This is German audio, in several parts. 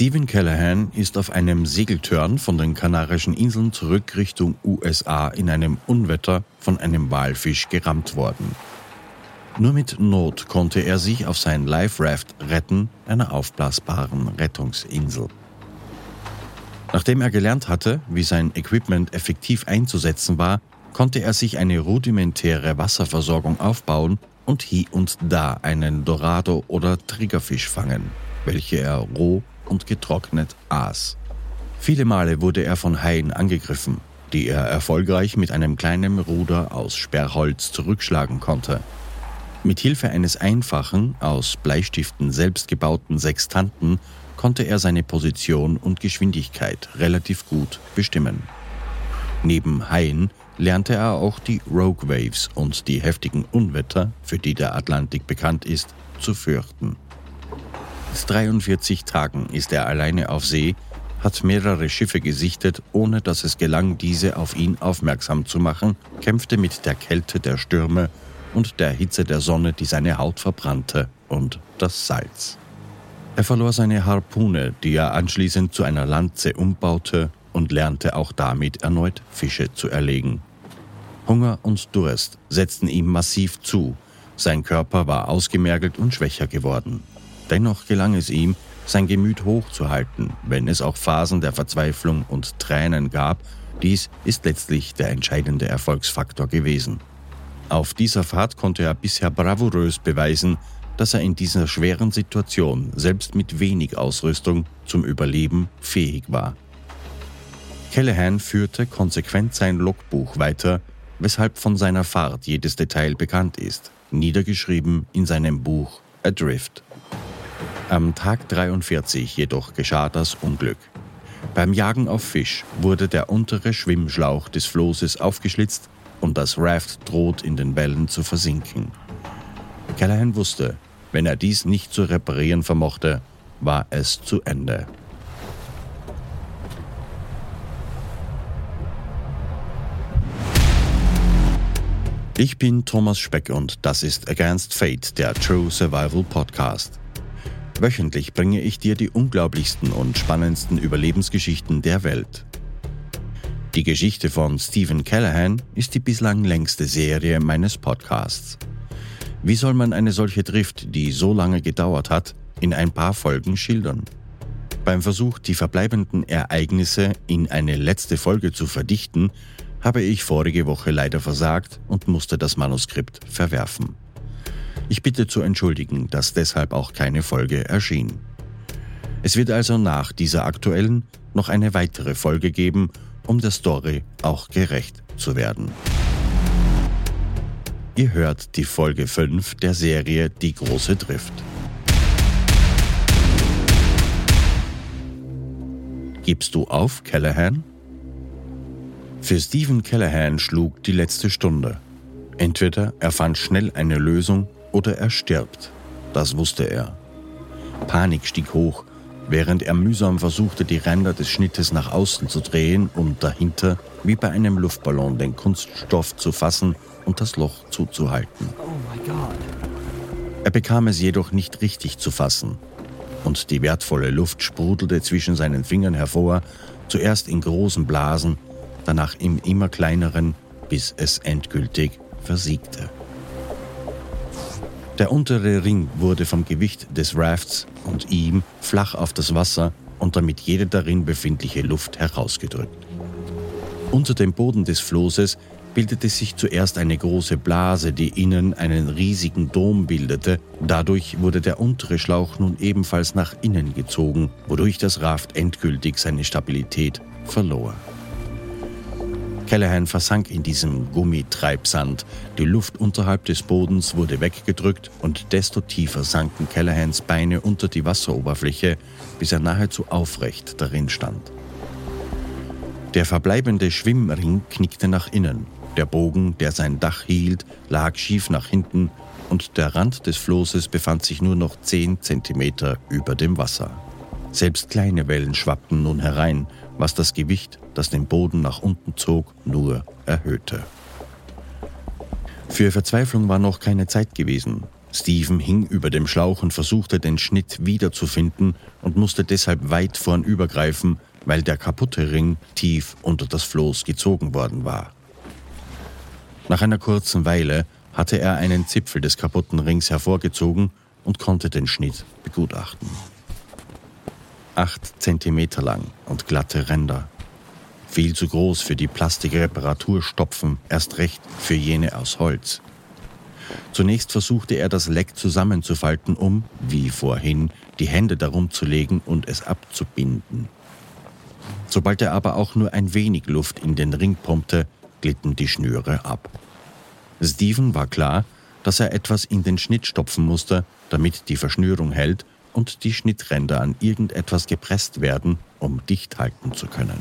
Stephen Callahan ist auf einem Segeltörn von den Kanarischen Inseln zurück Richtung USA in einem Unwetter von einem Walfisch gerammt worden. Nur mit Not konnte er sich auf sein Life Raft retten, einer aufblasbaren Rettungsinsel. Nachdem er gelernt hatte, wie sein Equipment effektiv einzusetzen war, konnte er sich eine rudimentäre Wasserversorgung aufbauen und hier und da einen Dorado oder Triggerfisch fangen, welche er roh und getrocknet aß. Viele Male wurde er von Haien angegriffen, die er erfolgreich mit einem kleinen Ruder aus Sperrholz zurückschlagen konnte. Mit Hilfe eines einfachen, aus Bleistiften selbst gebauten Sextanten konnte er seine Position und Geschwindigkeit relativ gut bestimmen. Neben Haien lernte er auch die Rogue Waves und die heftigen Unwetter, für die der Atlantik bekannt ist, zu fürchten. Seit 43 Tagen ist er alleine auf See, hat mehrere Schiffe gesichtet, ohne dass es gelang, diese auf ihn aufmerksam zu machen, kämpfte mit der Kälte der Stürme und der Hitze der Sonne, die seine Haut verbrannte, und das Salz. Er verlor seine Harpune, die er anschließend zu einer Lanze umbaute und lernte auch damit erneut Fische zu erlegen. Hunger und Durst setzten ihm massiv zu, sein Körper war ausgemergelt und schwächer geworden. Dennoch gelang es ihm, sein Gemüt hochzuhalten, wenn es auch Phasen der Verzweiflung und Tränen gab, dies ist letztlich der entscheidende Erfolgsfaktor gewesen. Auf dieser Fahrt konnte er bisher bravourös beweisen, dass er in dieser schweren Situation selbst mit wenig Ausrüstung zum Überleben fähig war. Callahan führte konsequent sein Logbuch weiter, weshalb von seiner Fahrt jedes Detail bekannt ist, niedergeschrieben in seinem Buch Adrift. Am Tag 43 jedoch geschah das Unglück. Beim Jagen auf Fisch wurde der untere Schwimmschlauch des Flosses aufgeschlitzt und das Raft droht in den Wellen zu versinken. Callahan wusste, wenn er dies nicht zu reparieren vermochte, war es zu Ende. Ich bin Thomas Speck und das ist Against Fate, der True Survival Podcast. Wöchentlich bringe ich dir die unglaublichsten und spannendsten Überlebensgeschichten der Welt. Die Geschichte von Stephen Callahan ist die bislang längste Serie meines Podcasts. Wie soll man eine solche Drift, die so lange gedauert hat, in ein paar Folgen schildern? Beim Versuch, die verbleibenden Ereignisse in eine letzte Folge zu verdichten, habe ich vorige Woche leider versagt und musste das Manuskript verwerfen. Ich bitte zu entschuldigen, dass deshalb auch keine Folge erschien. Es wird also nach dieser aktuellen noch eine weitere Folge geben, um der Story auch gerecht zu werden. Ihr hört die Folge 5 der Serie Die große Drift. Gibst du auf, Callahan? Für Stephen Callahan schlug die letzte Stunde. Entweder er fand schnell eine Lösung oder er stirbt. Das wusste er. Panik stieg hoch, während er mühsam versuchte, die Ränder des Schnittes nach außen zu drehen und dahinter, wie bei einem Luftballon, den Kunststoff zu fassen und das Loch zuzuhalten. Oh er bekam es jedoch nicht richtig zu fassen. Und die wertvolle Luft sprudelte zwischen seinen Fingern hervor, zuerst in großen Blasen, danach im immer kleineren, bis es endgültig versiegte. Der untere Ring wurde vom Gewicht des Rafts und ihm flach auf das Wasser und damit jede darin befindliche Luft herausgedrückt. Unter dem Boden des Flosses bildete sich zuerst eine große Blase, die innen einen riesigen Dom bildete. Dadurch wurde der untere Schlauch nun ebenfalls nach innen gezogen, wodurch das Raft endgültig seine Stabilität verlor. Callahan versank in diesem Gummitreibsand. Die Luft unterhalb des Bodens wurde weggedrückt und desto tiefer sanken Callahans Beine unter die Wasseroberfläche, bis er nahezu aufrecht darin stand. Der verbleibende Schwimmring knickte nach innen. Der Bogen, der sein Dach hielt, lag schief nach hinten und der Rand des Flosses befand sich nur noch zehn Zentimeter über dem Wasser. Selbst kleine Wellen schwappten nun herein, was das Gewicht, das den Boden nach unten zog, nur erhöhte. Für Verzweiflung war noch keine Zeit gewesen. Steven hing über dem Schlauch und versuchte den Schnitt wiederzufinden und musste deshalb weit vornübergreifen, weil der kaputte Ring tief unter das Floß gezogen worden war. Nach einer kurzen Weile hatte er einen Zipfel des kaputten Rings hervorgezogen und konnte den Schnitt begutachten. Acht Zentimeter lang und glatte Ränder. Viel zu groß für die Plastikreparaturstopfen, erst recht für jene aus Holz. Zunächst versuchte er das Leck zusammenzufalten, um, wie vorhin, die Hände darum zu legen und es abzubinden. Sobald er aber auch nur ein wenig Luft in den Ring pumpte, glitten die Schnüre ab. Steven war klar, dass er etwas in den Schnitt stopfen musste, damit die Verschnürung hält und die Schnittränder an irgendetwas gepresst werden, um dicht halten zu können.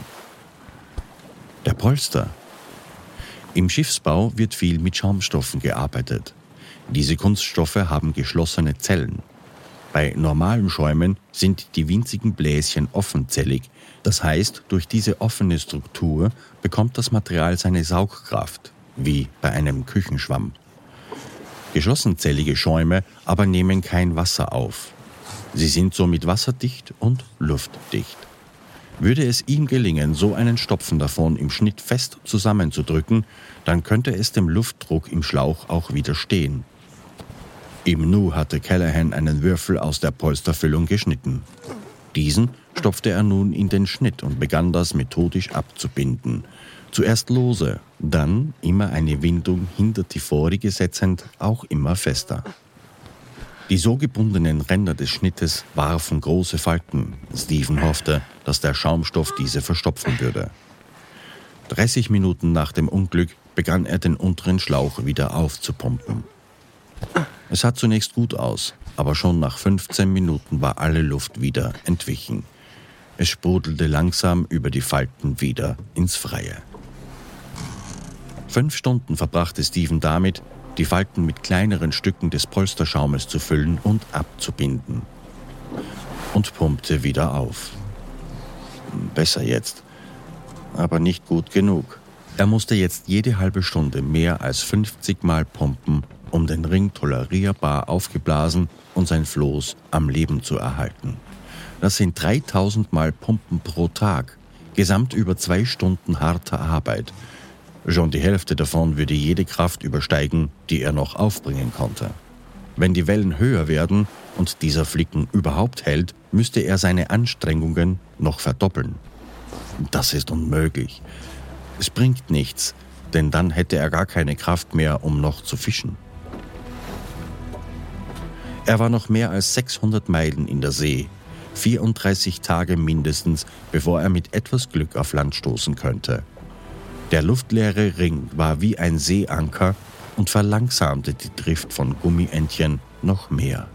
Der Polster. Im Schiffsbau wird viel mit Schaumstoffen gearbeitet. Diese Kunststoffe haben geschlossene Zellen. Bei normalen Schäumen sind die winzigen Bläschen offenzellig, das heißt, durch diese offene Struktur bekommt das Material seine Saugkraft, wie bei einem Küchenschwamm. Geschlossenzellige Schäume aber nehmen kein Wasser auf. Sie sind somit wasserdicht und luftdicht. Würde es ihm gelingen, so einen Stopfen davon im Schnitt fest zusammenzudrücken, dann könnte es dem Luftdruck im Schlauch auch widerstehen. Im Nu hatte Callahan einen Würfel aus der Polsterfüllung geschnitten. Diesen stopfte er nun in den Schnitt und begann das methodisch abzubinden. Zuerst lose, dann immer eine Windung hinter die vorige setzend, auch immer fester. Die so gebundenen Ränder des Schnittes warfen große Falten. Stephen hoffte, dass der Schaumstoff diese verstopfen würde. 30 Minuten nach dem Unglück begann er den unteren Schlauch wieder aufzupumpen. Es sah zunächst gut aus, aber schon nach 15 Minuten war alle Luft wieder entwichen. Es sprudelte langsam über die Falten wieder ins Freie. Fünf Stunden verbrachte Steven damit, die Falten mit kleineren Stücken des Polsterschaumes zu füllen und abzubinden. Und pumpte wieder auf. Besser jetzt, aber nicht gut genug. Er musste jetzt jede halbe Stunde mehr als 50 Mal pumpen, um den Ring tolerierbar aufgeblasen und sein Floß am Leben zu erhalten. Das sind 3000 Mal Pumpen pro Tag, gesamt über zwei Stunden harter Arbeit. Schon die Hälfte davon würde jede Kraft übersteigen, die er noch aufbringen konnte. Wenn die Wellen höher werden und dieser Flicken überhaupt hält, müsste er seine Anstrengungen noch verdoppeln. Das ist unmöglich. Es bringt nichts, denn dann hätte er gar keine Kraft mehr, um noch zu fischen. Er war noch mehr als 600 Meilen in der See, 34 Tage mindestens, bevor er mit etwas Glück auf Land stoßen könnte. Der luftleere Ring war wie ein Seeanker und verlangsamte die Drift von Gummientchen noch mehr.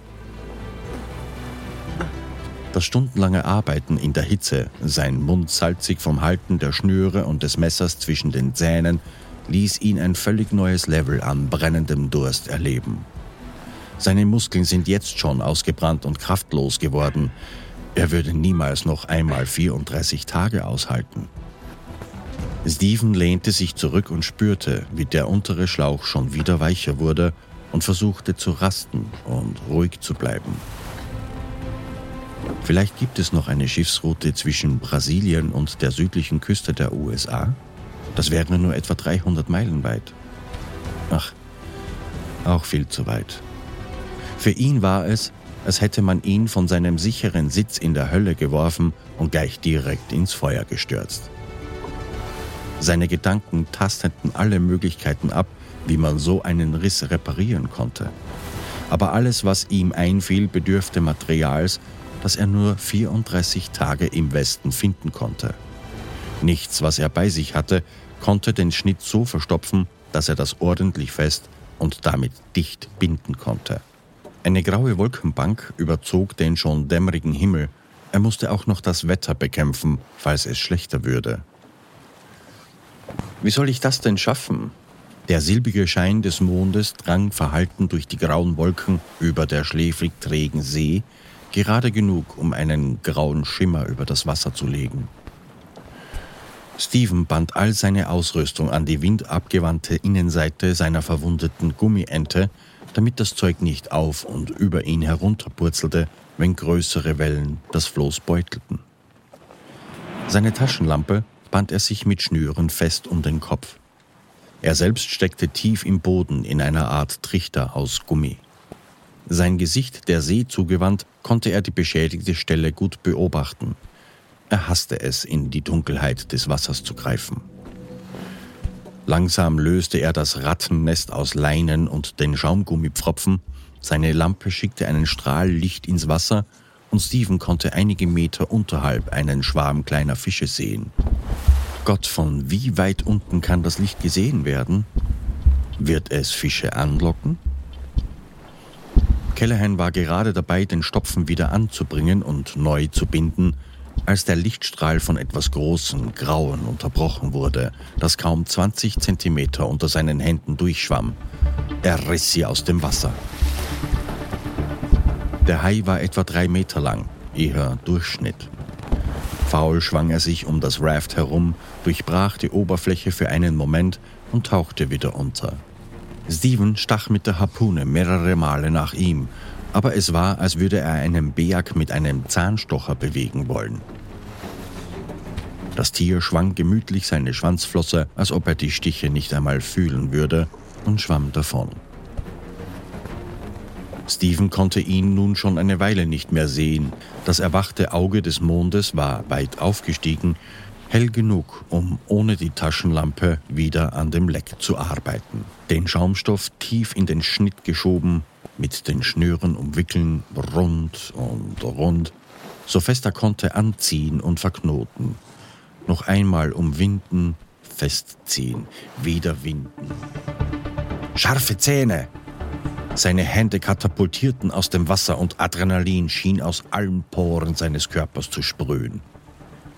Das stundenlange Arbeiten in der Hitze, sein Mund salzig vom Halten der Schnüre und des Messers zwischen den Zähnen, ließ ihn ein völlig neues Level an brennendem Durst erleben. Seine Muskeln sind jetzt schon ausgebrannt und kraftlos geworden. Er würde niemals noch einmal 34 Tage aushalten. Stephen lehnte sich zurück und spürte, wie der untere Schlauch schon wieder weicher wurde und versuchte zu rasten und ruhig zu bleiben. Vielleicht gibt es noch eine Schiffsroute zwischen Brasilien und der südlichen Küste der USA? Das wäre nur etwa 300 Meilen weit. Ach, auch viel zu weit. Für ihn war es, als hätte man ihn von seinem sicheren Sitz in der Hölle geworfen und gleich direkt ins Feuer gestürzt. Seine Gedanken tasteten alle Möglichkeiten ab, wie man so einen Riss reparieren konnte. Aber alles, was ihm einfiel, bedürfte Materials, das er nur 34 Tage im Westen finden konnte. Nichts, was er bei sich hatte, konnte den Schnitt so verstopfen, dass er das ordentlich fest und damit dicht binden konnte. Eine graue Wolkenbank überzog den schon dämmerigen Himmel. Er musste auch noch das Wetter bekämpfen, falls es schlechter würde. Wie soll ich das denn schaffen? Der silbige Schein des Mondes drang verhalten durch die grauen Wolken über der schläfrig trägen See, gerade genug, um einen grauen Schimmer über das Wasser zu legen. Stephen band all seine Ausrüstung an die windabgewandte Innenseite seiner verwundeten Gummiente damit das Zeug nicht auf und über ihn herunterpurzelte, wenn größere Wellen das Floß beutelten. Seine Taschenlampe band er sich mit Schnüren fest um den Kopf. Er selbst steckte tief im Boden in einer Art Trichter aus Gummi. Sein Gesicht der See zugewandt, konnte er die beschädigte Stelle gut beobachten. Er hasste es, in die Dunkelheit des Wassers zu greifen. Langsam löste er das Rattennest aus Leinen und den Schaumgummipfropfen. Seine Lampe schickte einen Strahl Licht ins Wasser und Stephen konnte einige Meter unterhalb einen Schwarm kleiner Fische sehen. Gott, von wie weit unten kann das Licht gesehen werden? Wird es Fische anlocken? Callahan war gerade dabei, den Stopfen wieder anzubringen und neu zu binden, als der Lichtstrahl von etwas Großen, Grauen unterbrochen wurde, das kaum 20 Zentimeter unter seinen Händen durchschwamm. Er riss sie aus dem Wasser. Der Hai war etwa drei Meter lang, eher Durchschnitt. Faul schwang er sich um das Raft herum, durchbrach die Oberfläche für einen Moment und tauchte wieder unter. Steven stach mit der Harpune mehrere Male nach ihm, aber es war, als würde er einen Berg mit einem Zahnstocher bewegen wollen. Das Tier schwang gemütlich seine Schwanzflosse, als ob er die Stiche nicht einmal fühlen würde, und schwamm davon. Stephen konnte ihn nun schon eine Weile nicht mehr sehen. Das erwachte Auge des Mondes war weit aufgestiegen, hell genug, um ohne die Taschenlampe wieder an dem Leck zu arbeiten. Den Schaumstoff tief in den Schnitt geschoben, mit den Schnüren umwickeln, rund und rund, so fest er konnte anziehen und verknoten. Noch einmal umwinden, festziehen, wieder winden. Scharfe Zähne! Seine Hände katapultierten aus dem Wasser und Adrenalin schien aus allen Poren seines Körpers zu sprühen.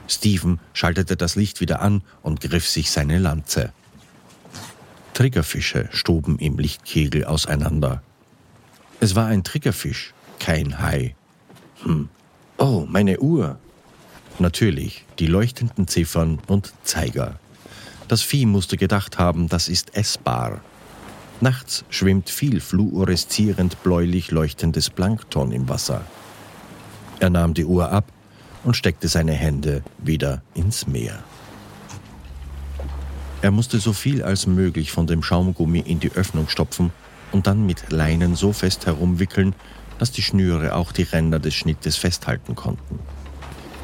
Stephen schaltete das Licht wieder an und griff sich seine Lanze. Triggerfische stoben im Lichtkegel auseinander. Es war ein Triggerfisch, kein Hai. Hm. Oh, meine Uhr. Natürlich, die leuchtenden Ziffern und Zeiger. Das Vieh musste gedacht haben, das ist essbar. Nachts schwimmt viel fluoreszierend bläulich leuchtendes Plankton im Wasser. Er nahm die Uhr ab und steckte seine Hände wieder ins Meer. Er musste so viel als möglich von dem Schaumgummi in die Öffnung stopfen und dann mit Leinen so fest herumwickeln, dass die Schnüre auch die Ränder des Schnittes festhalten konnten.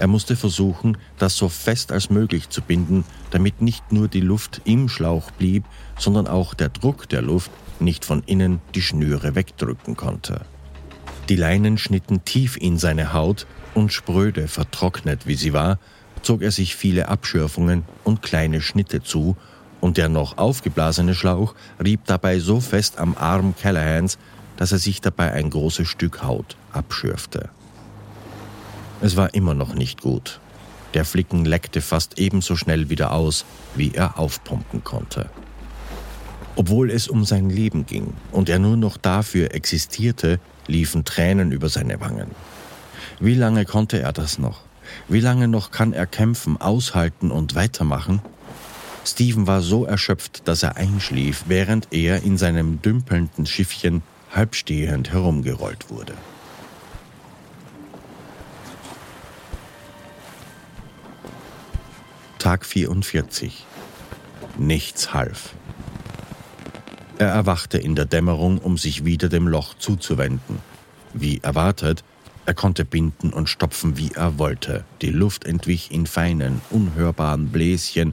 Er musste versuchen, das so fest als möglich zu binden, damit nicht nur die Luft im Schlauch blieb, sondern auch der Druck der Luft nicht von innen die Schnüre wegdrücken konnte. Die Leinen schnitten tief in seine Haut und spröde, vertrocknet wie sie war, zog er sich viele Abschürfungen und kleine Schnitte zu, und der noch aufgeblasene Schlauch rieb dabei so fest am Arm Callahans, dass er sich dabei ein großes Stück Haut abschürfte. Es war immer noch nicht gut. Der Flicken leckte fast ebenso schnell wieder aus, wie er aufpumpen konnte. Obwohl es um sein Leben ging und er nur noch dafür existierte, liefen Tränen über seine Wangen. Wie lange konnte er das noch? Wie lange noch kann er kämpfen, aushalten und weitermachen? Steven war so erschöpft, dass er einschlief, während er in seinem dümpelnden Schiffchen halbstehend herumgerollt wurde. Tag 44. Nichts half. Er erwachte in der Dämmerung, um sich wieder dem Loch zuzuwenden. Wie erwartet, er konnte binden und stopfen, wie er wollte. Die Luft entwich in feinen, unhörbaren Bläschen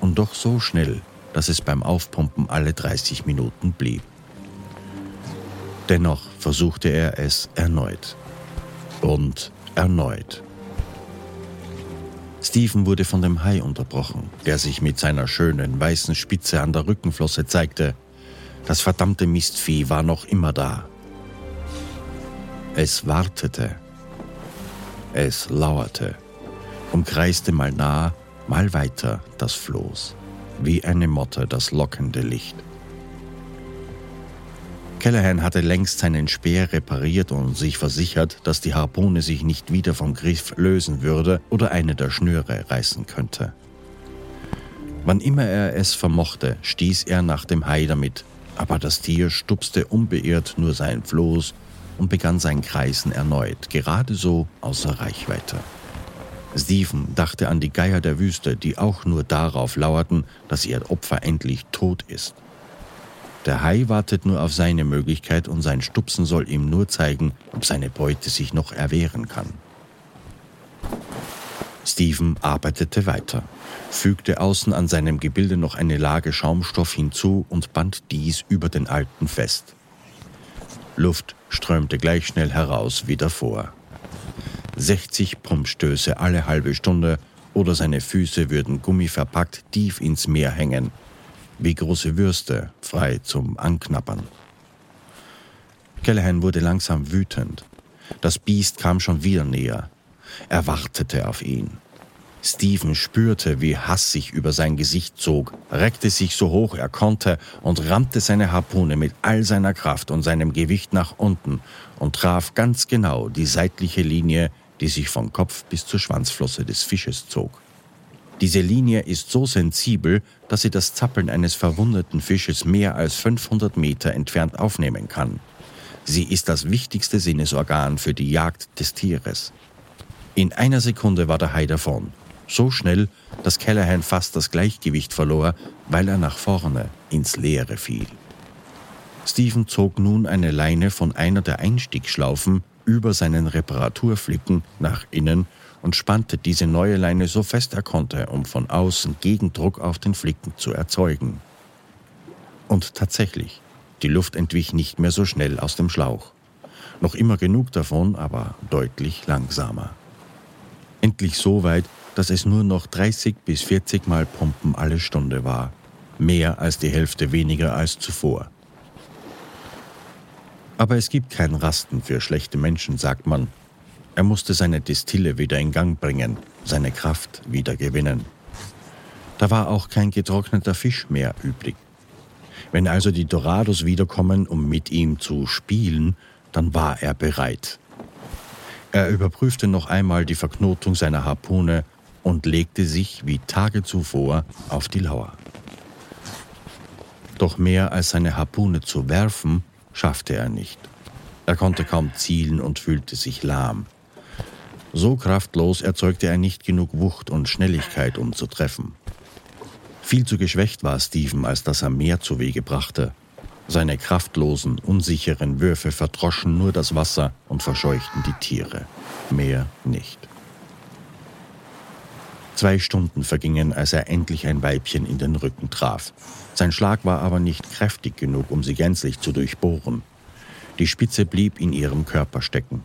und doch so schnell, dass es beim Aufpumpen alle 30 Minuten blieb. Dennoch versuchte er es erneut. Und erneut. Stephen wurde von dem Hai unterbrochen, der sich mit seiner schönen weißen Spitze an der Rückenflosse zeigte. Das verdammte Mistvieh war noch immer da. Es wartete. Es lauerte, umkreiste mal nah, mal weiter das Floß, wie eine Motte das lockende Licht. Callahan hatte längst seinen Speer repariert und sich versichert, dass die Harpune sich nicht wieder vom Griff lösen würde oder eine der Schnüre reißen könnte. Wann immer er es vermochte, stieß er nach dem Hai damit, aber das Tier stupste unbeirrt nur sein Floß und begann sein Kreisen erneut, gerade so außer Reichweite. Stephen dachte an die Geier der Wüste, die auch nur darauf lauerten, dass ihr Opfer endlich tot ist. Der Hai wartet nur auf seine Möglichkeit und sein Stupsen soll ihm nur zeigen, ob seine Beute sich noch erwehren kann. Stephen arbeitete weiter, fügte außen an seinem Gebilde noch eine Lage Schaumstoff hinzu und band dies über den alten fest. Luft strömte gleich schnell heraus wie davor. 60 Pumpstöße alle halbe Stunde oder seine Füße würden gummiverpackt tief ins Meer hängen, wie große Würste frei zum Anknappern. Callahan wurde langsam wütend. Das Biest kam schon wieder näher. Er wartete auf ihn. Stephen spürte, wie Hass sich über sein Gesicht zog, reckte sich so hoch er konnte und rammte seine Harpune mit all seiner Kraft und seinem Gewicht nach unten und traf ganz genau die seitliche Linie, die sich vom Kopf bis zur Schwanzflosse des Fisches zog. Diese Linie ist so sensibel, dass sie das Zappeln eines verwundeten Fisches mehr als 500 Meter entfernt aufnehmen kann. Sie ist das wichtigste Sinnesorgan für die Jagd des Tieres. In einer Sekunde war der Hai davon. So schnell, dass Callahan fast das Gleichgewicht verlor, weil er nach vorne ins Leere fiel. Stephen zog nun eine Leine von einer der Einstiegschlaufen über seinen Reparaturflicken nach innen und spannte diese neue Leine so fest er konnte, um von außen Gegendruck auf den Flicken zu erzeugen. Und tatsächlich, die Luft entwich nicht mehr so schnell aus dem Schlauch. Noch immer genug davon, aber deutlich langsamer. Endlich so weit, dass es nur noch 30 bis 40 Mal Pumpen alle Stunde war. Mehr als die Hälfte weniger als zuvor. Aber es gibt kein Rasten für schlechte Menschen, sagt man. Er musste seine Destille wieder in Gang bringen, seine Kraft wieder gewinnen. Da war auch kein getrockneter Fisch mehr übrig. Wenn also die Dorados wiederkommen, um mit ihm zu spielen, dann war er bereit. Er überprüfte noch einmal die Verknotung seiner Harpune und legte sich wie Tage zuvor auf die Lauer. Doch mehr als seine Harpune zu werfen, schaffte er nicht. Er konnte kaum zielen und fühlte sich lahm. So kraftlos erzeugte er nicht genug Wucht und Schnelligkeit, um zu treffen. Viel zu geschwächt war Stephen, als dass er mehr zu Wege brachte. Seine kraftlosen, unsicheren Würfe verdroschen nur das Wasser und verscheuchten die Tiere. Mehr nicht. Zwei Stunden vergingen, als er endlich ein Weibchen in den Rücken traf. Sein Schlag war aber nicht kräftig genug, um sie gänzlich zu durchbohren. Die Spitze blieb in ihrem Körper stecken.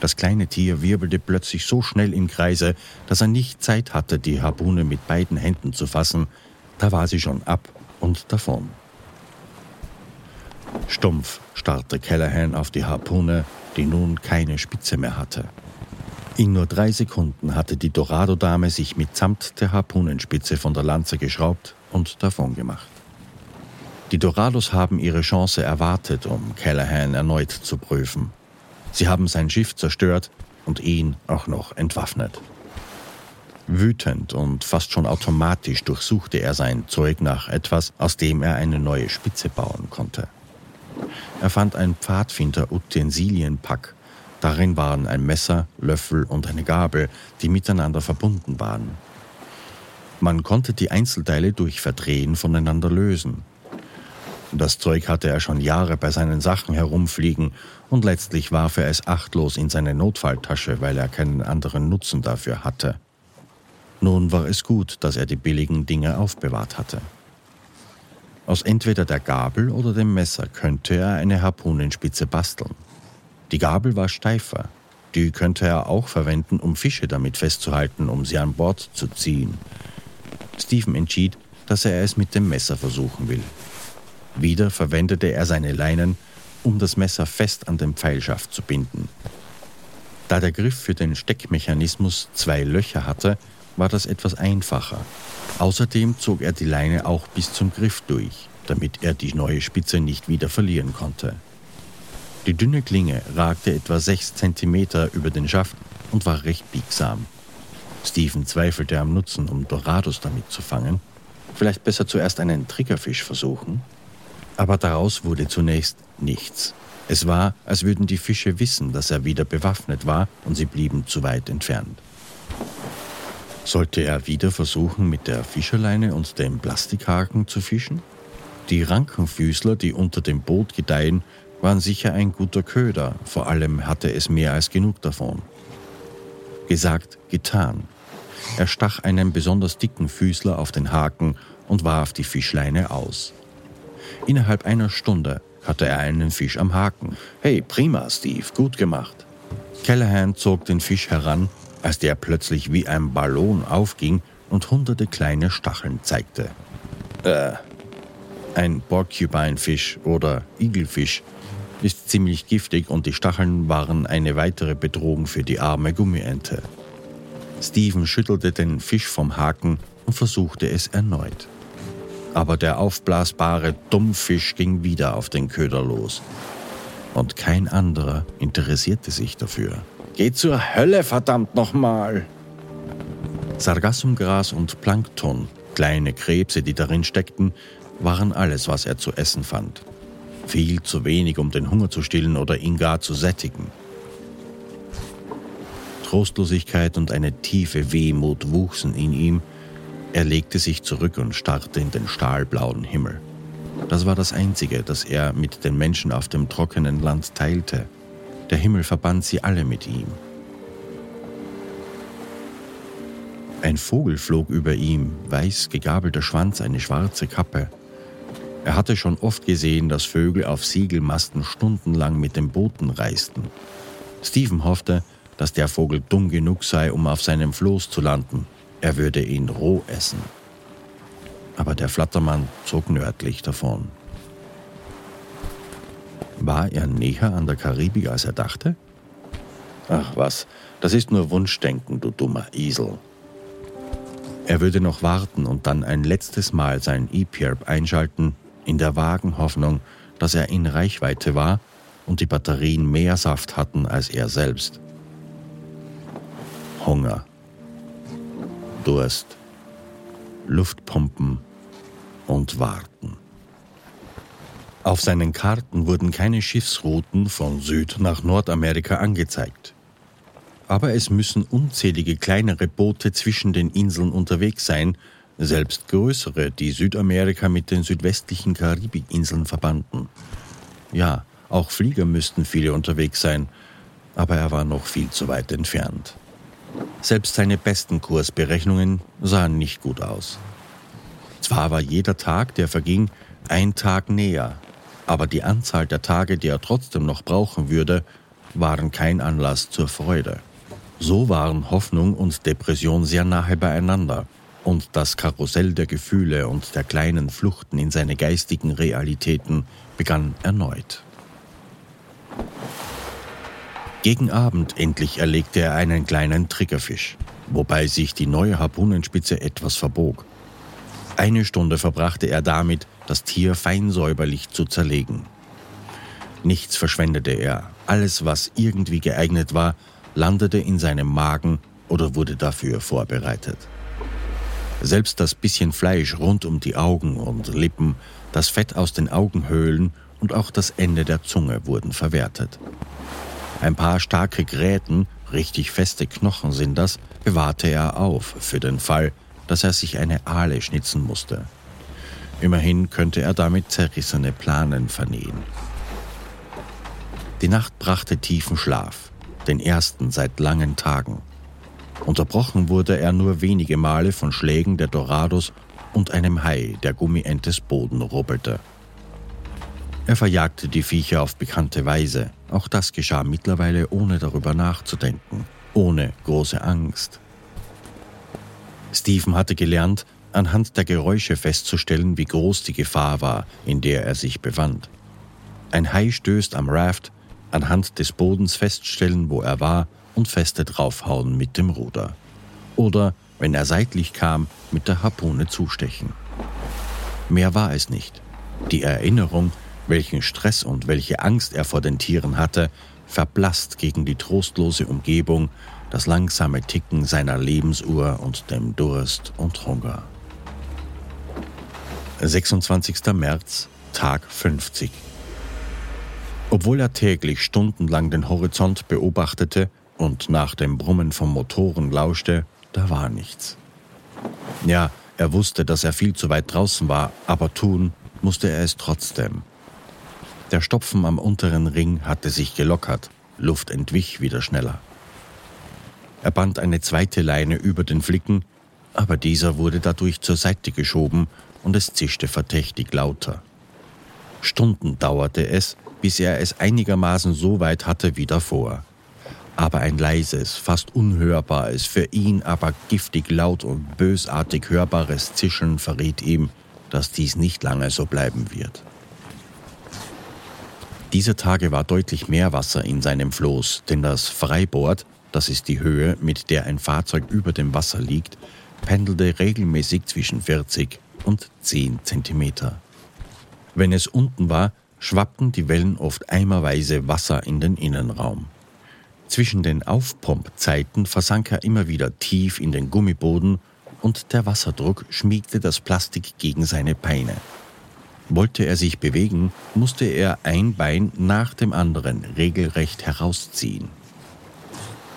Das kleine Tier wirbelte plötzlich so schnell im Kreise, dass er nicht Zeit hatte, die Harpune mit beiden Händen zu fassen. Da war sie schon ab und davon. Stumpf starrte Callahan auf die Harpune, die nun keine Spitze mehr hatte. In nur drei Sekunden hatte die Dorado-Dame sich mitsamt der Harpunenspitze von der Lanze geschraubt und davon gemacht. Die Dorados haben ihre Chance erwartet, um Callahan erneut zu prüfen. Sie haben sein Schiff zerstört und ihn auch noch entwaffnet. Wütend und fast schon automatisch durchsuchte er sein Zeug nach etwas, aus dem er eine neue Spitze bauen konnte. Er fand ein Pfadfinder-Utensilienpack Darin waren ein Messer, Löffel und eine Gabel, die miteinander verbunden waren. Man konnte die Einzelteile durch Verdrehen voneinander lösen. Das Zeug hatte er schon Jahre bei seinen Sachen herumfliegen und letztlich warf er es achtlos in seine Notfalltasche, weil er keinen anderen Nutzen dafür hatte. Nun war es gut, dass er die billigen Dinge aufbewahrt hatte. Aus entweder der Gabel oder dem Messer könnte er eine Harpunenspitze basteln. Die Gabel war steifer. Die könnte er auch verwenden, um Fische damit festzuhalten, um sie an Bord zu ziehen. Stephen entschied, dass er es mit dem Messer versuchen will. Wieder verwendete er seine Leinen, um das Messer fest an den Pfeilschaft zu binden. Da der Griff für den Steckmechanismus zwei Löcher hatte, war das etwas einfacher. Außerdem zog er die Leine auch bis zum Griff durch, damit er die neue Spitze nicht wieder verlieren konnte. Die dünne Klinge ragte etwa sechs Zentimeter über den Schaft und war recht biegsam. Stephen zweifelte am Nutzen, um Dorados damit zu fangen. Vielleicht besser zuerst einen Triggerfisch versuchen. Aber daraus wurde zunächst nichts. Es war, als würden die Fische wissen, dass er wieder bewaffnet war und sie blieben zu weit entfernt. Sollte er wieder versuchen, mit der Fischerleine und dem Plastikhaken zu fischen? Die Rankenfüßler, die unter dem Boot gedeihen, waren sicher ein guter Köder, vor allem hatte es mehr als genug davon. Gesagt, getan. Er stach einen besonders dicken Füßler auf den Haken und warf die Fischleine aus. Innerhalb einer Stunde hatte er einen Fisch am Haken. Hey, prima, Steve, gut gemacht. Callahan zog den Fisch heran, als der plötzlich wie ein Ballon aufging und hunderte kleine Stacheln zeigte. Äh, ein Porcupine-Fisch oder Igelfisch ist ziemlich giftig und die Stacheln waren eine weitere Bedrohung für die arme Gummiente. Steven schüttelte den Fisch vom Haken und versuchte es erneut. Aber der aufblasbare Dummfisch ging wieder auf den Köder los. Und kein anderer interessierte sich dafür. Geh zur Hölle, verdammt nochmal! Sargassumgras und Plankton, kleine Krebse, die darin steckten, waren alles, was er zu essen fand. Viel zu wenig, um den Hunger zu stillen oder ihn gar zu sättigen. Trostlosigkeit und eine tiefe Wehmut wuchsen in ihm. Er legte sich zurück und starrte in den stahlblauen Himmel. Das war das Einzige, das er mit den Menschen auf dem trockenen Land teilte. Der Himmel verband sie alle mit ihm. Ein Vogel flog über ihm, weiß gegabelter Schwanz, eine schwarze Kappe. Er hatte schon oft gesehen, dass Vögel auf Segelmasten stundenlang mit den Booten reisten. Stephen hoffte, dass der Vogel dumm genug sei, um auf seinem Floß zu landen. Er würde ihn roh essen. Aber der Flattermann zog nördlich davon. War er näher an der Karibik, als er dachte? Ach was, das ist nur Wunschdenken, du dummer Esel. Er würde noch warten und dann ein letztes Mal sein E-Pierp einschalten, in der vagen Hoffnung, dass er in Reichweite war und die Batterien mehr Saft hatten als er selbst. Hunger, Durst, Luftpumpen und Warten. Auf seinen Karten wurden keine Schiffsrouten von Süd nach Nordamerika angezeigt. Aber es müssen unzählige kleinere Boote zwischen den Inseln unterwegs sein, selbst größere, die Südamerika mit den südwestlichen Karibikinseln verbanden. Ja, auch Flieger müssten viele unterwegs sein, aber er war noch viel zu weit entfernt. Selbst seine besten Kursberechnungen sahen nicht gut aus. Zwar war jeder Tag, der verging, ein Tag näher, aber die Anzahl der Tage, die er trotzdem noch brauchen würde, waren kein Anlass zur Freude. So waren Hoffnung und Depression sehr nahe beieinander, und das Karussell der Gefühle und der kleinen Fluchten in seine geistigen Realitäten begann erneut. Gegen Abend endlich erlegte er einen kleinen Triggerfisch, wobei sich die neue Harpunenspitze etwas verbog. Eine Stunde verbrachte er damit, das Tier fein säuberlich zu zerlegen. Nichts verschwendete er, alles, was irgendwie geeignet war, landete in seinem Magen oder wurde dafür vorbereitet. Selbst das bisschen Fleisch rund um die Augen und Lippen, das Fett aus den Augenhöhlen und auch das Ende der Zunge wurden verwertet. Ein paar starke Gräten, richtig feste Knochen sind das, bewahrte er auf für den Fall, dass er sich eine Aale schnitzen musste. Immerhin könnte er damit zerrissene Planen vernähen. Die Nacht brachte tiefen Schlaf, den ersten seit langen Tagen. Unterbrochen wurde er nur wenige Male von Schlägen der Dorados und einem Hai, der Gummientes Boden rubbelte. Er verjagte die Viecher auf bekannte Weise. Auch das geschah mittlerweile ohne darüber nachzudenken, ohne große Angst. Stephen hatte gelernt, anhand der Geräusche festzustellen, wie groß die Gefahr war, in der er sich befand. Ein Hai stößt am Raft, anhand des Bodens feststellen, wo er war und feste draufhauen mit dem Ruder. Oder, wenn er seitlich kam, mit der Harpune zustechen. Mehr war es nicht. Die Erinnerung, welchen Stress und welche Angst er vor den Tieren hatte, verblasst gegen die trostlose Umgebung, das langsame Ticken seiner Lebensuhr und dem Durst und Hunger. 26. März Tag 50. Obwohl er täglich stundenlang den Horizont beobachtete und nach dem Brummen von Motoren lauschte, da war nichts. Ja, er wusste, dass er viel zu weit draußen war, aber tun musste er es trotzdem. Der Stopfen am unteren Ring hatte sich gelockert, Luft entwich wieder schneller. Er band eine zweite Leine über den Flicken, aber dieser wurde dadurch zur Seite geschoben und es zischte verdächtig lauter. Stunden dauerte es, bis er es einigermaßen so weit hatte wie davor. Aber ein leises, fast unhörbares, für ihn aber giftig laut und bösartig hörbares Zischeln verriet ihm, dass dies nicht lange so bleiben wird. Dieser Tage war deutlich mehr Wasser in seinem Floß, denn das Freibord, das ist die Höhe, mit der ein Fahrzeug über dem Wasser liegt, pendelte regelmäßig zwischen 40 und 10 Zentimeter. Wenn es unten war, schwappten die Wellen oft eimerweise Wasser in den Innenraum. Zwischen den Aufpumpzeiten versank er immer wieder tief in den Gummiboden und der Wasserdruck schmiegte das Plastik gegen seine Beine. Wollte er sich bewegen, musste er ein Bein nach dem anderen regelrecht herausziehen.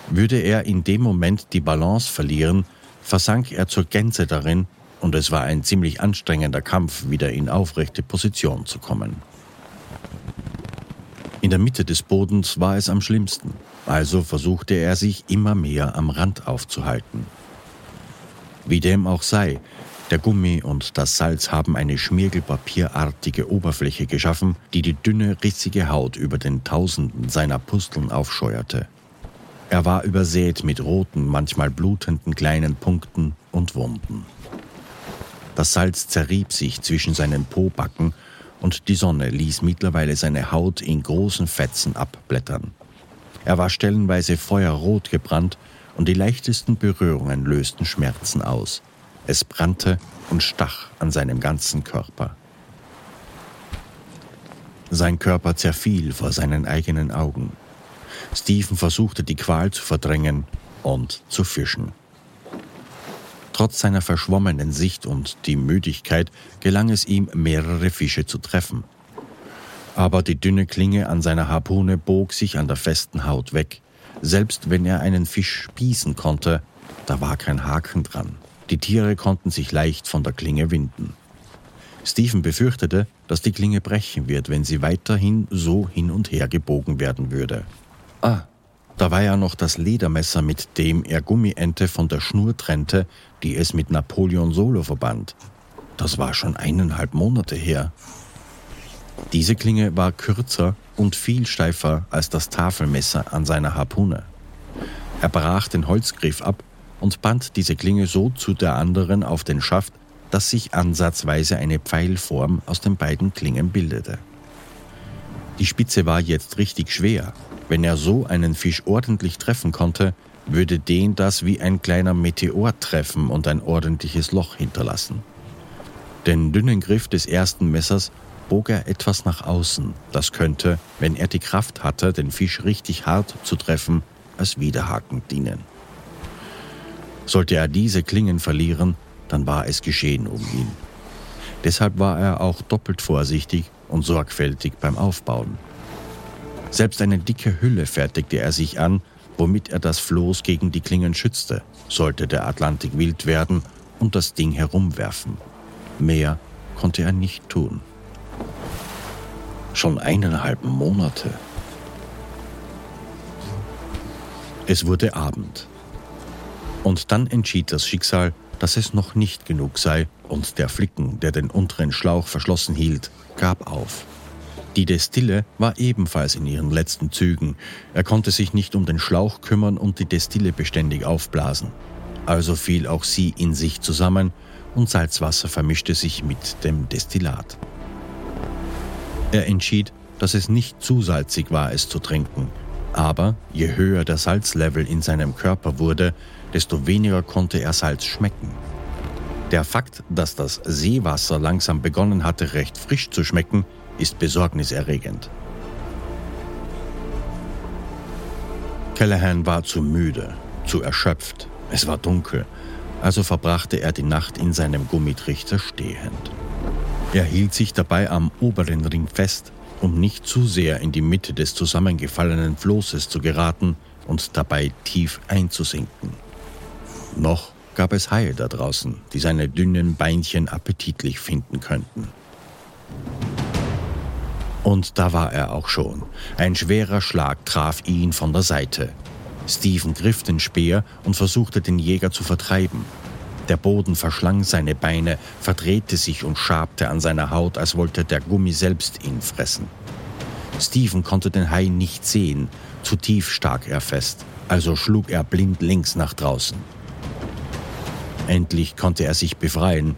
Würde er in dem Moment die Balance verlieren, versank er zur Gänze darin und es war ein ziemlich anstrengender Kampf, wieder in aufrechte Position zu kommen. In der Mitte des Bodens war es am schlimmsten, also versuchte er sich immer mehr am Rand aufzuhalten. Wie dem auch sei, der Gummi und das Salz haben eine schmirgelpapierartige Oberfläche geschaffen, die die dünne, rissige Haut über den Tausenden seiner Pusteln aufscheuerte. Er war übersät mit roten, manchmal blutenden kleinen Punkten und Wunden. Das Salz zerrieb sich zwischen seinen Pobacken und die Sonne ließ mittlerweile seine Haut in großen Fetzen abblättern. Er war stellenweise feuerrot gebrannt und die leichtesten Berührungen lösten Schmerzen aus. Es brannte und stach an seinem ganzen Körper. Sein Körper zerfiel vor seinen eigenen Augen. Stephen versuchte die Qual zu verdrängen und zu fischen. Trotz seiner verschwommenen Sicht und die Müdigkeit gelang es ihm, mehrere Fische zu treffen. Aber die dünne Klinge an seiner Harpune bog sich an der festen Haut weg. Selbst wenn er einen Fisch spießen konnte, da war kein Haken dran. Die Tiere konnten sich leicht von der Klinge winden. Stephen befürchtete, dass die Klinge brechen wird, wenn sie weiterhin so hin und her gebogen werden würde. Ah, da war ja noch das Ledermesser, mit dem er Gummiente von der Schnur trennte, die es mit Napoleon Solo verband. Das war schon eineinhalb Monate her. Diese Klinge war kürzer und viel steifer als das Tafelmesser an seiner Harpune. Er brach den Holzgriff ab und band diese Klinge so zu der anderen auf den Schaft, dass sich ansatzweise eine Pfeilform aus den beiden Klingen bildete. Die Spitze war jetzt richtig schwer wenn er so einen Fisch ordentlich treffen konnte, würde den das wie ein kleiner Meteor treffen und ein ordentliches Loch hinterlassen. Den dünnen Griff des ersten Messers bog er etwas nach außen. Das könnte, wenn er die Kraft hatte, den Fisch richtig hart zu treffen, als Widerhaken dienen. Sollte er diese Klingen verlieren, dann war es geschehen um ihn. Deshalb war er auch doppelt vorsichtig und sorgfältig beim Aufbauen. Selbst eine dicke Hülle fertigte er sich an, womit er das Floß gegen die Klingen schützte, sollte der Atlantik wild werden und das Ding herumwerfen. Mehr konnte er nicht tun. Schon eineinhalb Monate. Es wurde Abend. Und dann entschied das Schicksal, dass es noch nicht genug sei, und der Flicken, der den unteren Schlauch verschlossen hielt, gab auf. Die Destille war ebenfalls in ihren letzten Zügen. Er konnte sich nicht um den Schlauch kümmern und die Destille beständig aufblasen. Also fiel auch sie in sich zusammen und Salzwasser vermischte sich mit dem Destillat. Er entschied, dass es nicht zu salzig war, es zu trinken. Aber je höher der Salzlevel in seinem Körper wurde, desto weniger konnte er Salz schmecken. Der Fakt, dass das Seewasser langsam begonnen hatte, recht frisch zu schmecken, ist besorgniserregend. Callahan war zu müde, zu erschöpft. Es war dunkel, also verbrachte er die Nacht in seinem Gummitrichter stehend. Er hielt sich dabei am oberen Ring fest, um nicht zu sehr in die Mitte des zusammengefallenen Flosses zu geraten und dabei tief einzusinken. Noch gab es Haie da draußen, die seine dünnen Beinchen appetitlich finden könnten. Und da war er auch schon. Ein schwerer Schlag traf ihn von der Seite. Stephen griff den Speer und versuchte den Jäger zu vertreiben. Der Boden verschlang seine Beine, verdrehte sich und schabte an seiner Haut, als wollte der Gummi selbst ihn fressen. Stephen konnte den Hai nicht sehen, zu tief stak er fest, also schlug er blind links nach draußen. Endlich konnte er sich befreien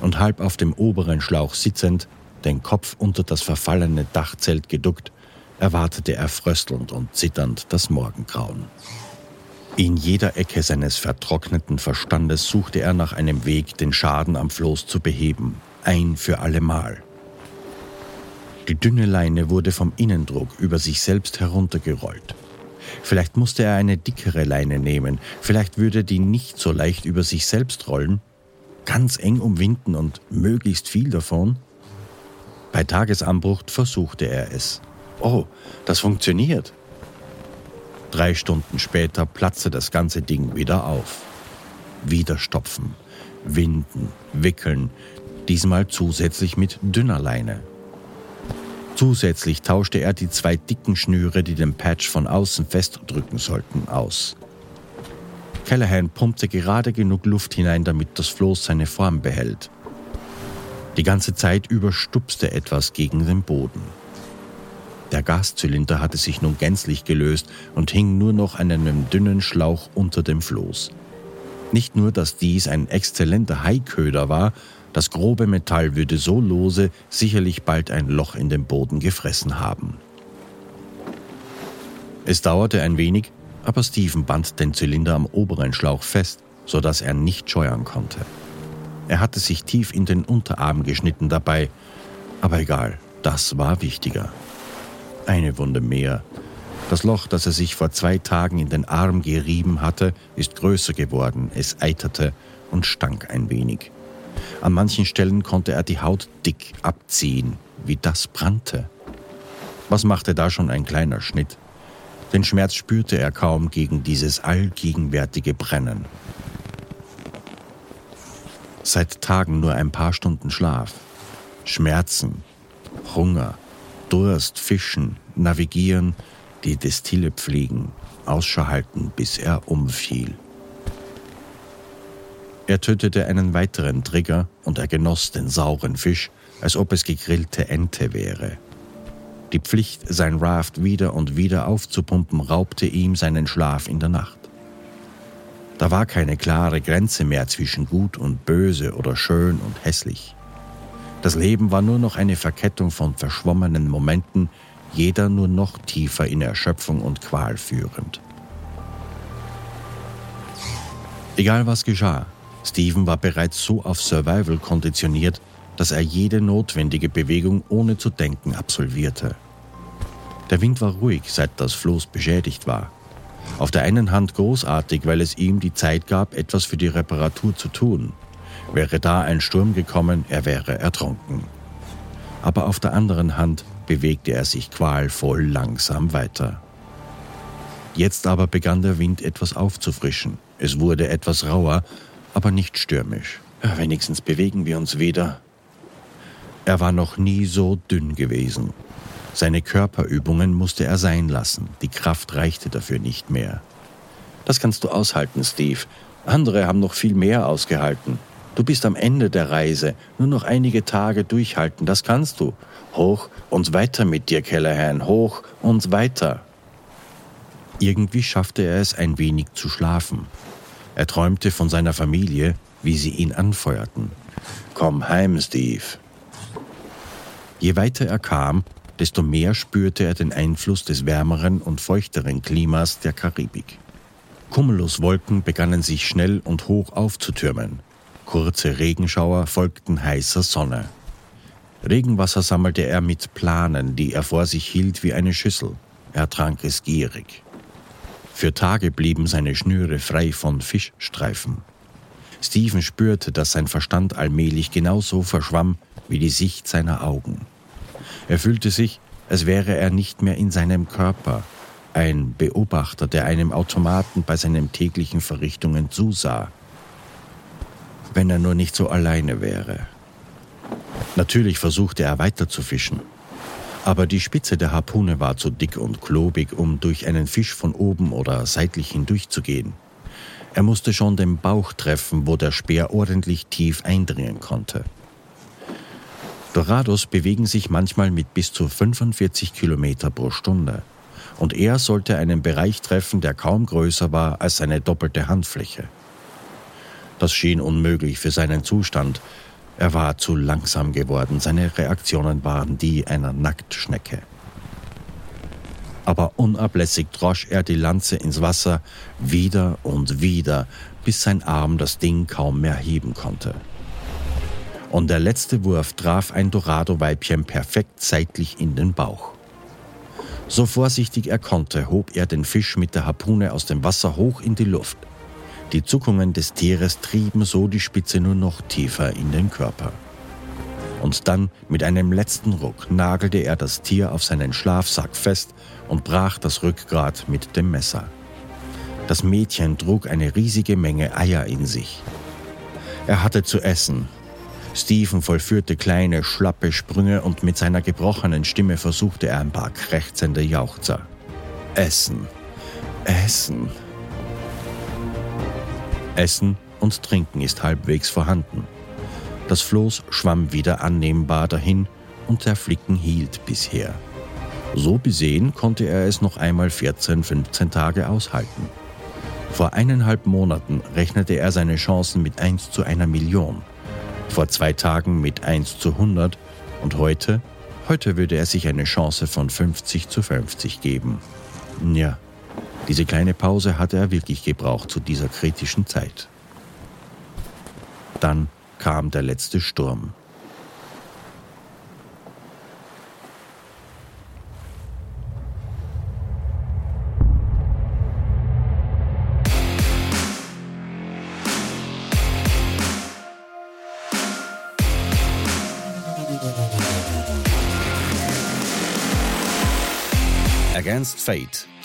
und halb auf dem oberen Schlauch sitzend, den Kopf unter das verfallene Dachzelt geduckt, erwartete er fröstelnd und zitternd das Morgengrauen. In jeder Ecke seines vertrockneten Verstandes suchte er nach einem Weg, den Schaden am Floß zu beheben, ein für allemal. Die dünne Leine wurde vom Innendruck über sich selbst heruntergerollt. Vielleicht musste er eine dickere Leine nehmen, vielleicht würde die nicht so leicht über sich selbst rollen, ganz eng umwinden und möglichst viel davon. Bei Tagesanbruch versuchte er es. Oh, das funktioniert. Drei Stunden später platzte das ganze Ding wieder auf. Wieder stopfen, winden, wickeln, diesmal zusätzlich mit dünner Leine. Zusätzlich tauschte er die zwei dicken Schnüre, die den Patch von außen festdrücken sollten, aus. Callahan pumpte gerade genug Luft hinein, damit das Floß seine Form behält. Die ganze Zeit über stupste etwas gegen den Boden. Der Gaszylinder hatte sich nun gänzlich gelöst und hing nur noch an einem dünnen Schlauch unter dem Floß. Nicht nur, dass dies ein exzellenter Haiköder war, das grobe Metall würde so lose sicherlich bald ein Loch in den Boden gefressen haben. Es dauerte ein wenig, aber Stephen band den Zylinder am oberen Schlauch fest, sodass er nicht scheuern konnte. Er hatte sich tief in den Unterarm geschnitten dabei, aber egal, das war wichtiger. Eine Wunde mehr. Das Loch, das er sich vor zwei Tagen in den Arm gerieben hatte, ist größer geworden, es eiterte und stank ein wenig. An manchen Stellen konnte er die Haut dick abziehen, wie das brannte. Was machte da schon ein kleiner Schnitt? Den Schmerz spürte er kaum gegen dieses allgegenwärtige Brennen. Seit Tagen nur ein paar Stunden Schlaf. Schmerzen, Hunger, Durst, Fischen, Navigieren, die Destille pflegen, Ausschau halten, bis er umfiel. Er tötete einen weiteren Trigger und er genoss den sauren Fisch, als ob es gegrillte Ente wäre. Die Pflicht, sein Raft wieder und wieder aufzupumpen, raubte ihm seinen Schlaf in der Nacht. Da war keine klare Grenze mehr zwischen gut und böse oder schön und hässlich. Das Leben war nur noch eine Verkettung von verschwommenen Momenten, jeder nur noch tiefer in Erschöpfung und Qual führend. Egal was geschah, Stephen war bereits so auf Survival konditioniert, dass er jede notwendige Bewegung ohne zu denken absolvierte. Der Wind war ruhig, seit das Floß beschädigt war. Auf der einen Hand großartig, weil es ihm die Zeit gab, etwas für die Reparatur zu tun. Wäre da ein Sturm gekommen, er wäre ertrunken. Aber auf der anderen Hand bewegte er sich qualvoll langsam weiter. Jetzt aber begann der Wind etwas aufzufrischen. Es wurde etwas rauer aber nicht stürmisch. Wenigstens bewegen wir uns wieder. Er war noch nie so dünn gewesen. Seine Körperübungen musste er sein lassen. Die Kraft reichte dafür nicht mehr. Das kannst du aushalten, Steve. Andere haben noch viel mehr ausgehalten. Du bist am Ende der Reise. Nur noch einige Tage durchhalten, das kannst du. Hoch und weiter mit dir, Callahan. Hoch und weiter. Irgendwie schaffte er es ein wenig zu schlafen. Er träumte von seiner Familie, wie sie ihn anfeuerten. Komm heim, Steve. Je weiter er kam, desto mehr spürte er den Einfluss des wärmeren und feuchteren Klimas der Karibik. Cumuluswolken begannen sich schnell und hoch aufzutürmen. Kurze Regenschauer folgten heißer Sonne. Regenwasser sammelte er mit Planen, die er vor sich hielt wie eine Schüssel. Er trank es gierig. Für Tage blieben seine Schnüre frei von Fischstreifen. Stephen spürte, dass sein Verstand allmählich genauso verschwamm wie die Sicht seiner Augen. Er fühlte sich, als wäre er nicht mehr in seinem Körper, ein Beobachter, der einem Automaten bei seinen täglichen Verrichtungen zusah. Wenn er nur nicht so alleine wäre. Natürlich versuchte er weiter zu fischen, aber die Spitze der Harpune war zu dick und klobig, um durch einen Fisch von oben oder seitlich hindurchzugehen. Er musste schon den Bauch treffen, wo der Speer ordentlich tief eindringen konnte. Dorados bewegen sich manchmal mit bis zu 45 Kilometer pro Stunde und er sollte einen Bereich treffen, der kaum größer war als seine doppelte Handfläche. Das schien unmöglich für seinen Zustand. Er war zu langsam geworden, seine Reaktionen waren die einer Nacktschnecke. Aber unablässig drosch er die Lanze ins Wasser wieder und wieder, bis sein Arm das Ding kaum mehr heben konnte. Und der letzte Wurf traf ein Dorado-Weibchen perfekt seitlich in den Bauch. So vorsichtig er konnte, hob er den Fisch mit der Harpune aus dem Wasser hoch in die Luft. Die Zuckungen des Tieres trieben so die Spitze nur noch tiefer in den Körper. Und dann, mit einem letzten Ruck, nagelte er das Tier auf seinen Schlafsack fest und brach das Rückgrat mit dem Messer. Das Mädchen trug eine riesige Menge Eier in sich. Er hatte zu essen, Stephen vollführte kleine, schlappe Sprünge und mit seiner gebrochenen Stimme versuchte er ein paar krächzende Jauchzer. Essen. Essen. Essen und Trinken ist halbwegs vorhanden. Das Floß schwamm wieder annehmbar dahin und der Flicken hielt bisher. So besehen konnte er es noch einmal 14, 15 Tage aushalten. Vor eineinhalb Monaten rechnete er seine Chancen mit 1 zu einer Million vor zwei Tagen mit 1 zu 100 und heute, heute würde er sich eine Chance von 50 zu 50 geben. Ja, diese kleine Pause hatte er wirklich gebraucht zu dieser kritischen Zeit. Dann kam der letzte Sturm. Against Fate